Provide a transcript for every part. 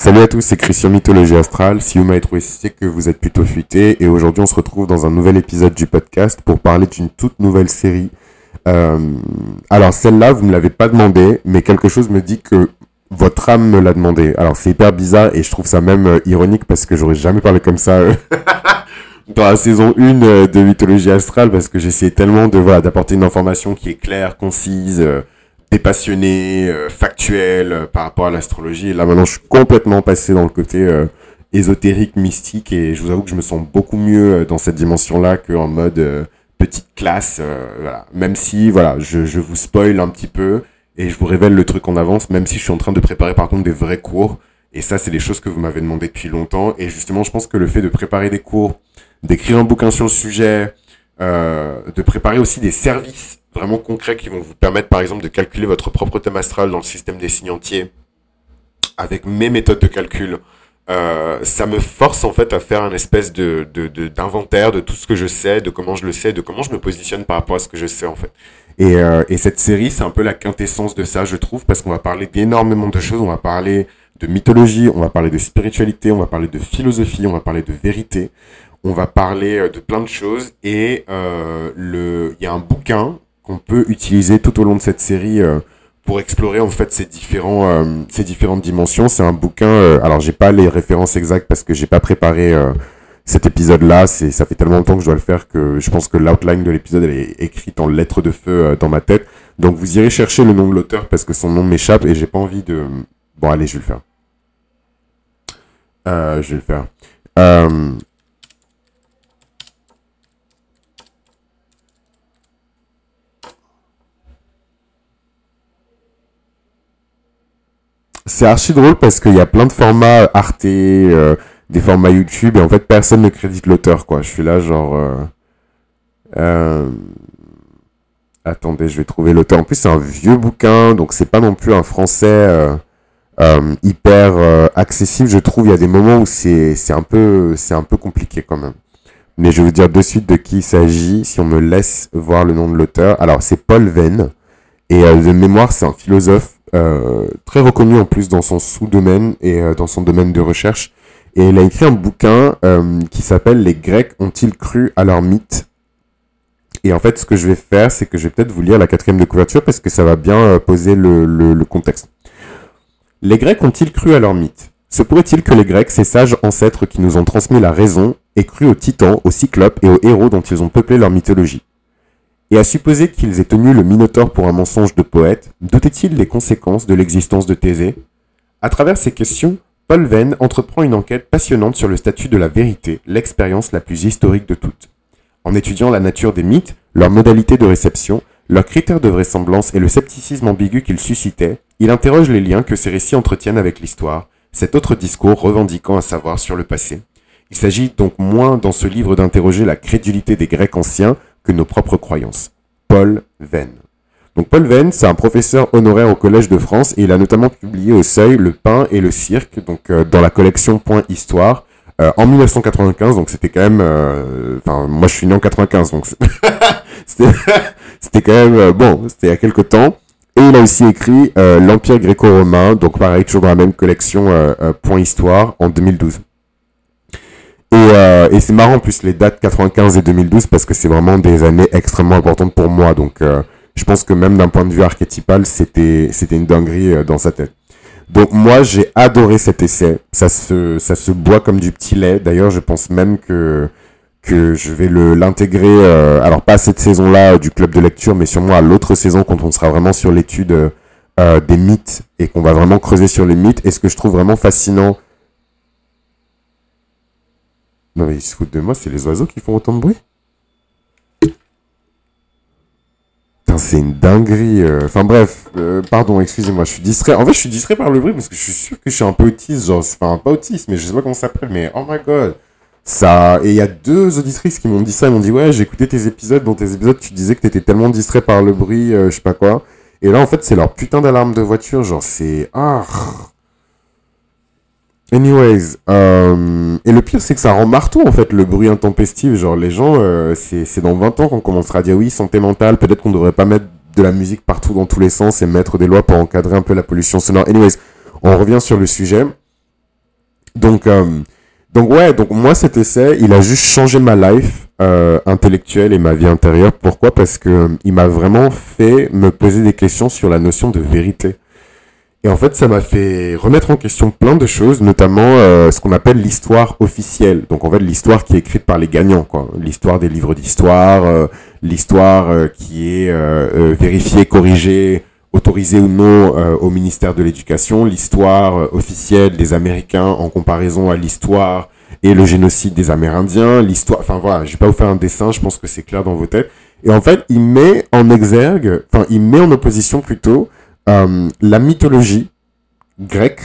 Salut à tous, c'est Christian Mythologie Astrale. Si vous m'avez trouvé, c'est que vous êtes plutôt futé. Et aujourd'hui, on se retrouve dans un nouvel épisode du podcast pour parler d'une toute nouvelle série. Euh, alors, celle-là, vous ne me l'avez pas demandé, mais quelque chose me dit que votre âme me l'a demandé. Alors, c'est hyper bizarre et je trouve ça même euh, ironique parce que j'aurais jamais parlé comme ça. euh, dans la saison 1 euh, de Mythologie Astrale parce que j'essaie tellement de voilà d'apporter une information qui est claire, concise, dépassionnée, euh, factuelle euh, par rapport à l'astrologie. Et là maintenant, je suis complètement passé dans le côté euh, ésotérique, mystique et je vous avoue que je me sens beaucoup mieux dans cette dimension-là qu'en mode petite classe. voilà. Même si voilà, je, je vous spoil un petit peu et je vous révèle le truc en avance, même si je suis en train de préparer par contre des vrais cours. Et ça, c'est des choses que vous m'avez demandé depuis longtemps. Et justement, je pense que le fait de préparer des cours, d'écrire un bouquin sur le sujet, euh, de préparer aussi des services vraiment concrets qui vont vous permettre, par exemple, de calculer votre propre thème astral dans le système des signes entiers avec mes méthodes de calcul. Euh, ça me force en fait à faire un espèce de de- de- d'inventaire de, tout ce que je sais, de comment je le sais, de comment je me positionne par rapport à ce que je sais en fait. Et, euh, et cette série, c'est un peu la quintessence de ça, je trouve, parce qu'on va parler d'énormément de choses. On va parler de mythologie, on va parler de spiritualité, on va parler de philosophie, on va parler de vérité, on va parler euh, de plein de choses. Et euh, il y a un bouquin qu'on peut utiliser tout au long de cette série euh, pour explorer en fait ces différents, euh, ces différentes dimensions. C'est un bouquin. euh, alors j'ai pas les références exactes parce que j'ai pas préparé. cet épisode-là, c'est, ça fait tellement longtemps que je dois le faire que je pense que l'outline de l'épisode, elle est écrite en lettres de feu dans ma tête. Donc vous irez chercher le nom de l'auteur parce que son nom m'échappe et j'ai pas envie de... Bon allez, je vais le faire. Je vais le faire. C'est archi drôle parce qu'il y a plein de formats Arte, euh, des formats YouTube, et en fait personne ne crédite l'auteur, quoi. Je suis là genre... euh, euh, Attendez, je vais trouver l'auteur. En plus, c'est un vieux bouquin, donc c'est pas non plus un français euh, euh, hyper euh, accessible. Je trouve il y a des moments où c'est un peu un peu compliqué quand même. Mais je vais vous dire de suite de qui il s'agit si on me laisse voir le nom de l'auteur. Alors c'est Paul Venn et euh, de mémoire c'est un philosophe euh, très reconnu en plus dans son sous-domaine et euh, dans son domaine de recherche. Et il a écrit un bouquin euh, qui s'appelle Les Grecs ont-ils cru à leur mythe? Et en fait, ce que je vais faire, c'est que je vais peut-être vous lire la quatrième de couverture parce que ça va bien euh, poser le contexte. Les Grecs ont-ils cru à leur mythe? Se pourrait-il que les Grecs, ces sages ancêtres qui nous ont transmis la raison, aient cru aux titans, aux cyclopes et aux héros dont ils ont peuplé leur mythologie? Et à supposer qu'ils aient tenu le Minotaure pour un mensonge de poète, doutaient-ils des conséquences de l'existence de Thésée? À travers ces questions, Paul Venn entreprend une enquête passionnante sur le statut de la vérité, l'expérience la plus historique de toutes. En étudiant la nature des mythes, leurs modalités de réception, leurs critères de vraisemblance et le scepticisme ambigu qu'ils suscitaient, il interroge les liens que ces récits entretiennent avec l'histoire, cet autre discours revendiquant un savoir sur le passé. Il s'agit donc moins dans ce livre d'interroger la crédulité des Grecs anciens que nos propres croyances. Paul Venn. Donc Paul Venn, c'est un professeur honoraire au Collège de France et il a notamment publié au Seuil Le Pain et le Cirque, donc euh, dans la collection Point Histoire, euh, en 1995, donc c'était quand même, euh, enfin moi je suis né en 95, donc c'était quand même bon, c'était il y a quelques temps. Et il a aussi écrit l'Empire gréco-romain, donc pareil toujours dans la même collection Point Histoire en 2012. Et, euh, et c'est marrant en plus les dates 95 et 2012 parce que c'est vraiment des années extrêmement importantes pour moi. Donc euh, je pense que même d'un point de vue archétypal, c'était c'était une dinguerie euh, dans sa tête. Donc moi j'ai adoré cet essai. Ça se ça se boit comme du petit lait. D'ailleurs je pense même que que je vais le l'intégrer. euh, alors pas à cette saison-là euh, du club de lecture, mais sûrement à l'autre saison quand on sera vraiment sur l'étude euh, des mythes et qu'on va vraiment creuser sur les mythes. Et ce que je trouve vraiment fascinant. Non mais ils se foutent de moi, c'est les oiseaux qui font autant de bruit. Putain, c'est une dinguerie. euh. Enfin bref, euh, pardon, excusez-moi, je suis distrait. En fait, je suis distrait par le bruit parce que je suis sûr que je suis un peu autiste, genre, enfin pas autiste, mais je sais pas comment ça s'appelle, mais oh my god. Ça, et il y a deux auditrices qui m'ont dit ça, ils m'ont dit ouais, j'ai écouté tes épisodes, dans tes épisodes, tu disais que t'étais tellement distrait par le bruit, euh, je sais pas quoi. Et là, en fait, c'est leur putain d'alarme de voiture, genre c'est ah. Anyways, euh, et le pire c'est que ça rend marteau en fait le bruit intempestif, genre les gens, euh, c'est dans 20 ans qu'on commencera à dire oui santé mentale, peut-être qu'on devrait pas mettre de la musique partout dans tous les sens et mettre des lois pour encadrer un peu la pollution sonore. Anyways, on revient sur le sujet. donc, donc ouais, donc moi cet essai, il a juste changé ma life intellectuelle et ma vie intérieure. Pourquoi? Parce que il m'a vraiment fait me poser des questions sur la notion de vérité. Et en fait, ça m'a fait remettre en question plein de choses, notamment euh, ce qu'on appelle l'histoire officielle. Donc en fait, l'histoire qui est écrite par les gagnants, quoi. L'histoire des livres d'histoire, euh, l'histoire euh, qui est vérifiée, corrigée, autorisée ou non au ministère de l'Éducation, l'histoire officielle des Américains en comparaison à l'histoire et le génocide des Amérindiens, l'histoire. Enfin voilà, je vais pas vous faire un dessin, je pense que c'est clair dans vos têtes. Et en fait, il met en exergue, enfin, il met en opposition plutôt euh, la mythologie grecque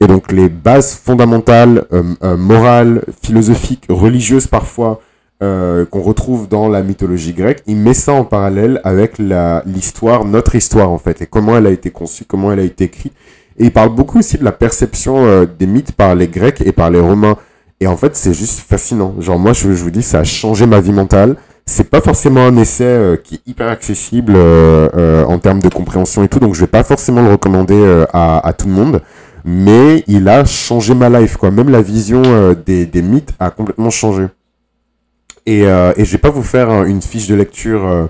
et donc les bases fondamentales, euh, euh, morales, philosophiques, religieuses parfois, qu'on retrouve dans la mythologie grecque, il met ça en parallèle avec l'histoire, notre histoire en fait, et comment elle a été conçue, comment elle a été écrite. Et il parle beaucoup aussi de la perception des mythes par les Grecs et par les Romains. Et en fait, c'est juste fascinant. Genre moi, je, je vous dis, ça a changé ma vie mentale c'est pas forcément un essai euh, qui est hyper accessible euh, euh, en termes de compréhension et tout, donc je vais pas forcément le recommander à, à, tout le monde, mais il a changé ma life, quoi. Même la vision des, des, mythes a complètement changé. Et, et je vais pas vous faire une fiche de lecture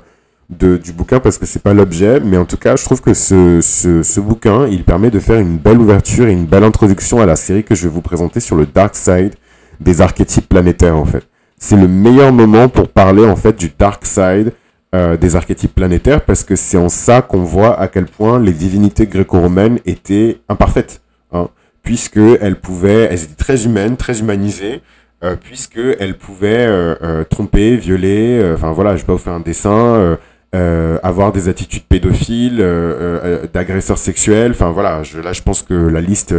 de, du bouquin parce que c'est pas l'objet, mais en tout cas, je trouve que ce, ce, ce, bouquin, il permet de faire une belle ouverture et une belle introduction à la série que je vais vous présenter sur le dark side des archétypes planétaires, en fait c'est le meilleur moment pour parler en fait du dark side euh, des archétypes planétaires parce que c'est en ça qu'on voit à quel point les divinités gréco-romaines étaient imparfaites, hein, puisque elles pouvaient, elles étaient très humaines, très humanisées, euh, puisque elles pouvaient euh, euh tromper, violer, enfin voilà, je vais pas vous faire un dessin, avoir des attitudes pédophiles, d'agresseurs sexuels, enfin voilà, là je pense que la liste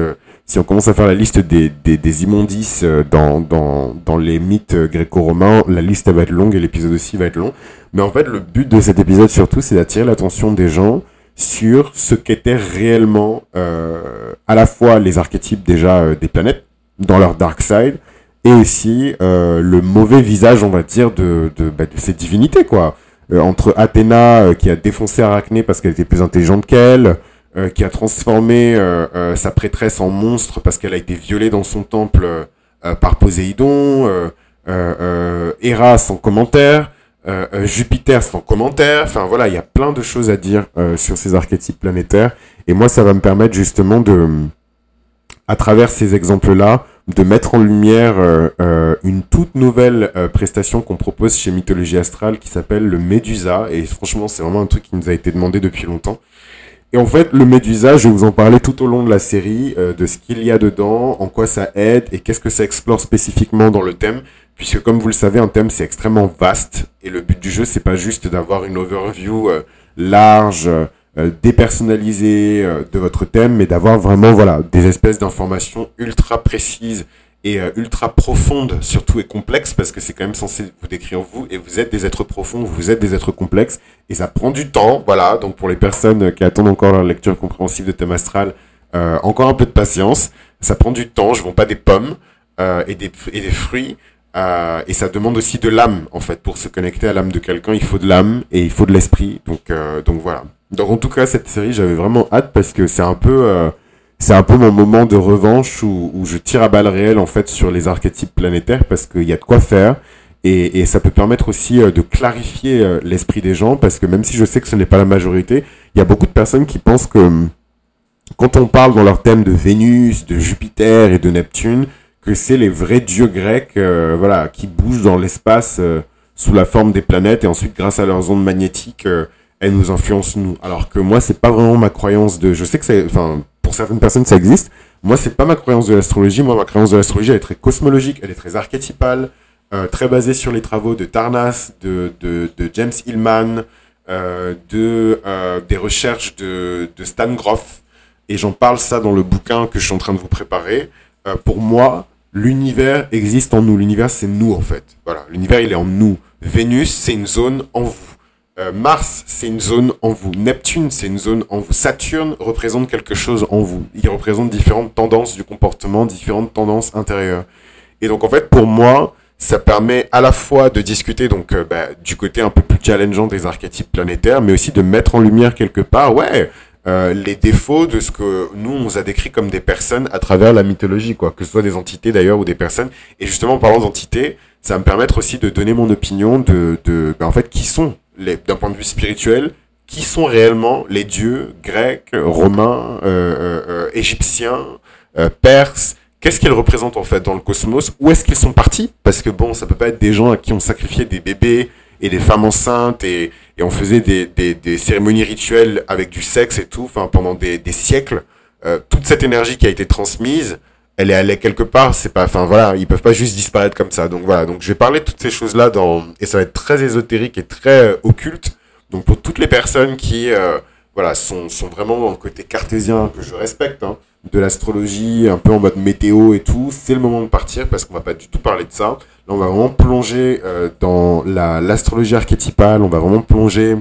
si on commence à faire la liste des, des, des immondices euh, dans, dans, dans les mythes gréco-romains, la liste va être longue et l'épisode aussi va être long. Mais en fait, le but de cet épisode surtout, c'est d'attirer l'attention des gens sur ce qu'étaient réellement euh, à la fois les archétypes déjà euh, des planètes dans leur dark side et aussi euh, le mauvais visage, on va dire, de, de, bah, de ces divinités, quoi. Euh, entre Athéna qui a défoncé Arachné parce qu'elle était plus intelligente qu'elle, euh, qui a transformé euh, euh, sa prêtresse en monstre parce qu'elle a été violée dans son temple par Poséidon, Héra sans commentaire, Jupiter sans commentaire. Enfin voilà, il y a plein de choses à dire sur ces archétypes planétaires. Et moi, ça va me permettre justement de, à travers ces exemples-là, de mettre en lumière une toute nouvelle prestation qu'on propose chez Mythologie Astrale qui s'appelle le Médusa. Et franchement, c'est vraiment un truc qui nous a été demandé depuis longtemps. Et en fait, le Médusa, je vais vous en parler tout au long de la série, euh, de ce qu'il y a dedans, en quoi ça aide et qu'est-ce que ça explore spécifiquement dans le thème. Puisque comme vous le savez, un thème c'est extrêmement vaste et le but du jeu c'est pas juste d'avoir une overview euh, large, euh, dépersonnalisée de votre thème, mais d'avoir vraiment voilà des espèces d'informations ultra précises et euh, ultra profonde surtout et complexe parce que c'est quand même censé vous décrire vous et vous êtes des êtres profonds, vous êtes des êtres complexes et ça prend du temps, voilà. Donc pour les personnes qui attendent encore leur lecture compréhensive de thème astral, euh, encore un peu de patience. Ça prend du temps, je vends pas des pommes euh, et, des, fruits. Euh, et ça demande aussi de l'âme en fait pour se connecter à l'âme de quelqu'un il faut de l'âme et il faut de l'esprit euh, donc voilà donc en tout cas cette série j'avais vraiment hâte parce que c'est un peu c'est un peu mon moment de revanche où, où, je tire à balles réelles en fait sur les archétypes planétaires parce qu'il y a de quoi faire et, et ça peut permettre aussi euh, de clarifier euh, l'esprit des gens parce que même si je sais que ce n'est pas la majorité, il y a beaucoup de personnes qui pensent que hum, quand on parle dans leur thème de Vénus, de Jupiter et de Neptune, que c'est les vrais dieux grecs euh, voilà, qui bougent dans l'espace sous la forme des planètes et ensuite grâce à leurs ondes magnétiques elles nous influencent nous. Alors que moi c'est pas vraiment ma croyance de je sais que c'est enfin pour certaines personnes, ça existe. Moi, c'est pas ma croyance de l'astrologie. Moi, ma croyance de l'astrologie, elle est très cosmologique, elle est très archétypale, euh, très basée sur les travaux de Tarnas, de, de, de James Hillman, euh, de, euh, des recherches de, de Stan Groff. Et j'en parle ça dans le bouquin que je suis en train de vous préparer. Euh, pour moi, l'univers existe en nous. L'univers, c'est nous, en fait. Voilà. L'univers, il est en nous. Vénus, c'est une zone en vous. Euh, Mars, c'est une zone en vous. Neptune, c'est une zone en vous. Saturne représente quelque chose en vous. Il représente différentes tendances du comportement, différentes tendances intérieures. Et donc, en fait, pour moi, ça permet à la fois de discuter donc euh, bah, du côté un peu plus challengeant des archétypes planétaires, mais aussi de mettre en lumière quelque part, ouais, euh, les défauts de ce que nous on nous a décrit comme des personnes à travers la mythologie, quoi, que ce soit des entités d'ailleurs ou des personnes. Et justement, en parlant d'entités, ça va me permettre aussi de donner mon opinion de, de ben, en fait, qui sont, d'un point de vue spirituel, qui sont réellement les dieux grecs, romains, euh, euh, euh égyptiens, perses. Qu'est-ce qu'ils représentent en fait dans le cosmos? Où est-ce qu'ils sont partis? Parce que bon, ça peut pas être des gens à qui on sacrifiait des bébés et des femmes enceintes et, on faisait des, cérémonies rituelles avec du sexe et tout, pendant des, siècles. Toute cette énergie qui a été transmise, elle est allée quelque part. C'est pas, enfin voilà, ils peuvent pas juste disparaître comme ça. Donc voilà, donc je vais parler de toutes ces choses là dans et ça va être très ésotérique et très euh, occulte. Donc pour toutes les personnes qui euh, voilà sont, sont vraiment dans le côté cartésien que je respecte. Hein, de l'astrologie, un peu en mode météo et tout, c'est le moment de partir parce qu'on va pas du tout parler de ça. Là, on va vraiment plonger euh, dans l'astrologie archétypale, on va vraiment plonger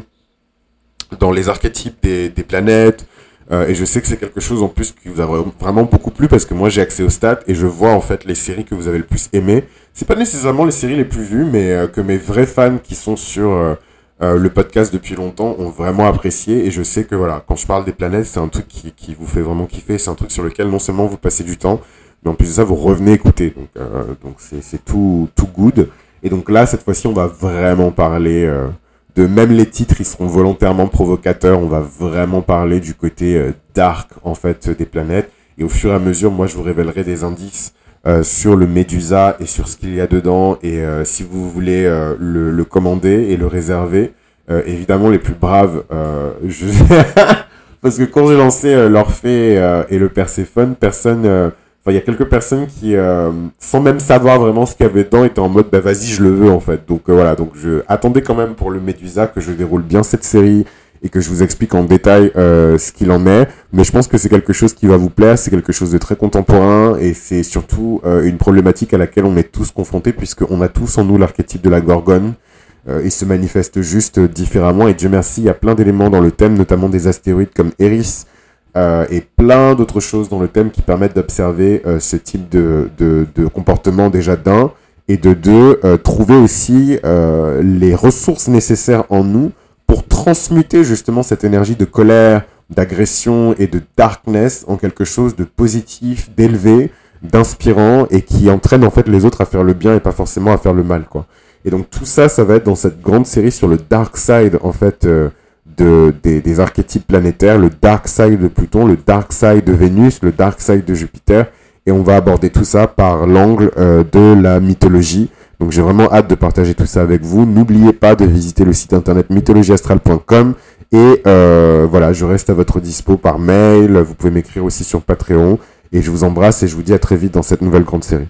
dans les archétypes des planètes. Euh, et je sais que c'est quelque chose en plus qui vous a vraiment beaucoup plu parce que moi j'ai accès aux stats et je vois en fait les séries que vous avez le plus aimées. C'est pas nécessairement les séries les plus vues, mais euh, que mes vrais fans qui sont sur euh, le podcast depuis longtemps ont vraiment apprécié et je sais que voilà, quand je parle des planètes, c'est un truc qui, qui vous fait vraiment kiffer, c'est un truc sur lequel non seulement vous passez du temps, mais en plus de ça, vous revenez écouter. Donc euh, donc c'est tout tout good. Et donc là, cette fois-ci, on va vraiment parler euh, de même les titres, ils seront volontairement provocateurs. On va vraiment parler du côté dark en fait des planètes. Et au fur et à mesure, moi, je vous révélerai des indices euh, sur le Medusa et sur ce qu'il y a dedans. Et euh, si vous voulez euh, le, commander et le réserver, évidemment les plus braves, parce que quand j'ai lancé l'Orphée et le Perséphone, personne, enfin il y a quelques personnes qui, sans même savoir vraiment ce qu'il y avait dedans, étaient en mode bah vas-y je le veux en fait. Donc voilà, donc je attendais quand même pour le Medusa que je déroule bien cette série et que je vous explique en détail euh, ce qu'il en est. Mais je pense que c'est quelque chose qui va vous plaire, c'est quelque chose de très contemporain et c'est surtout euh, une problématique à laquelle on est tous confrontés puisqu'on a tous en nous l'archétype de la gorgone. Euh, il se manifeste juste différemment et Dieu merci, il y a plein d'éléments dans le thème, notamment des astéroïdes comme Eris euh, et plein d'autres choses dans le thème qui permettent d'observer euh, ce type de, de, comportement déjà d'un et de deux, trouver aussi les ressources nécessaires en nous pour transmuter justement cette énergie de colère, d'agression et de darkness en quelque chose de positif, d'élevé, d'inspirant et qui entraîne en fait les autres à faire le bien et pas forcément à faire le mal quoi. Et donc tout ça, ça va être dans cette grande série sur le dark side en fait euh, de, des, archétypes planétaires, le dark side de Pluton, le dark side de Vénus, le dark side de Jupiter et on va aborder tout ça par l'angle euh, de la mythologie donc j'ai vraiment hâte de partager tout ça avec vous. N'oubliez pas de visiter le site internet mythologieastrale.com et euh, voilà, je reste à votre dispo par mail. Vous pouvez m'écrire aussi sur Patreon et je vous embrasse et je vous dis à très vite dans cette nouvelle grande série.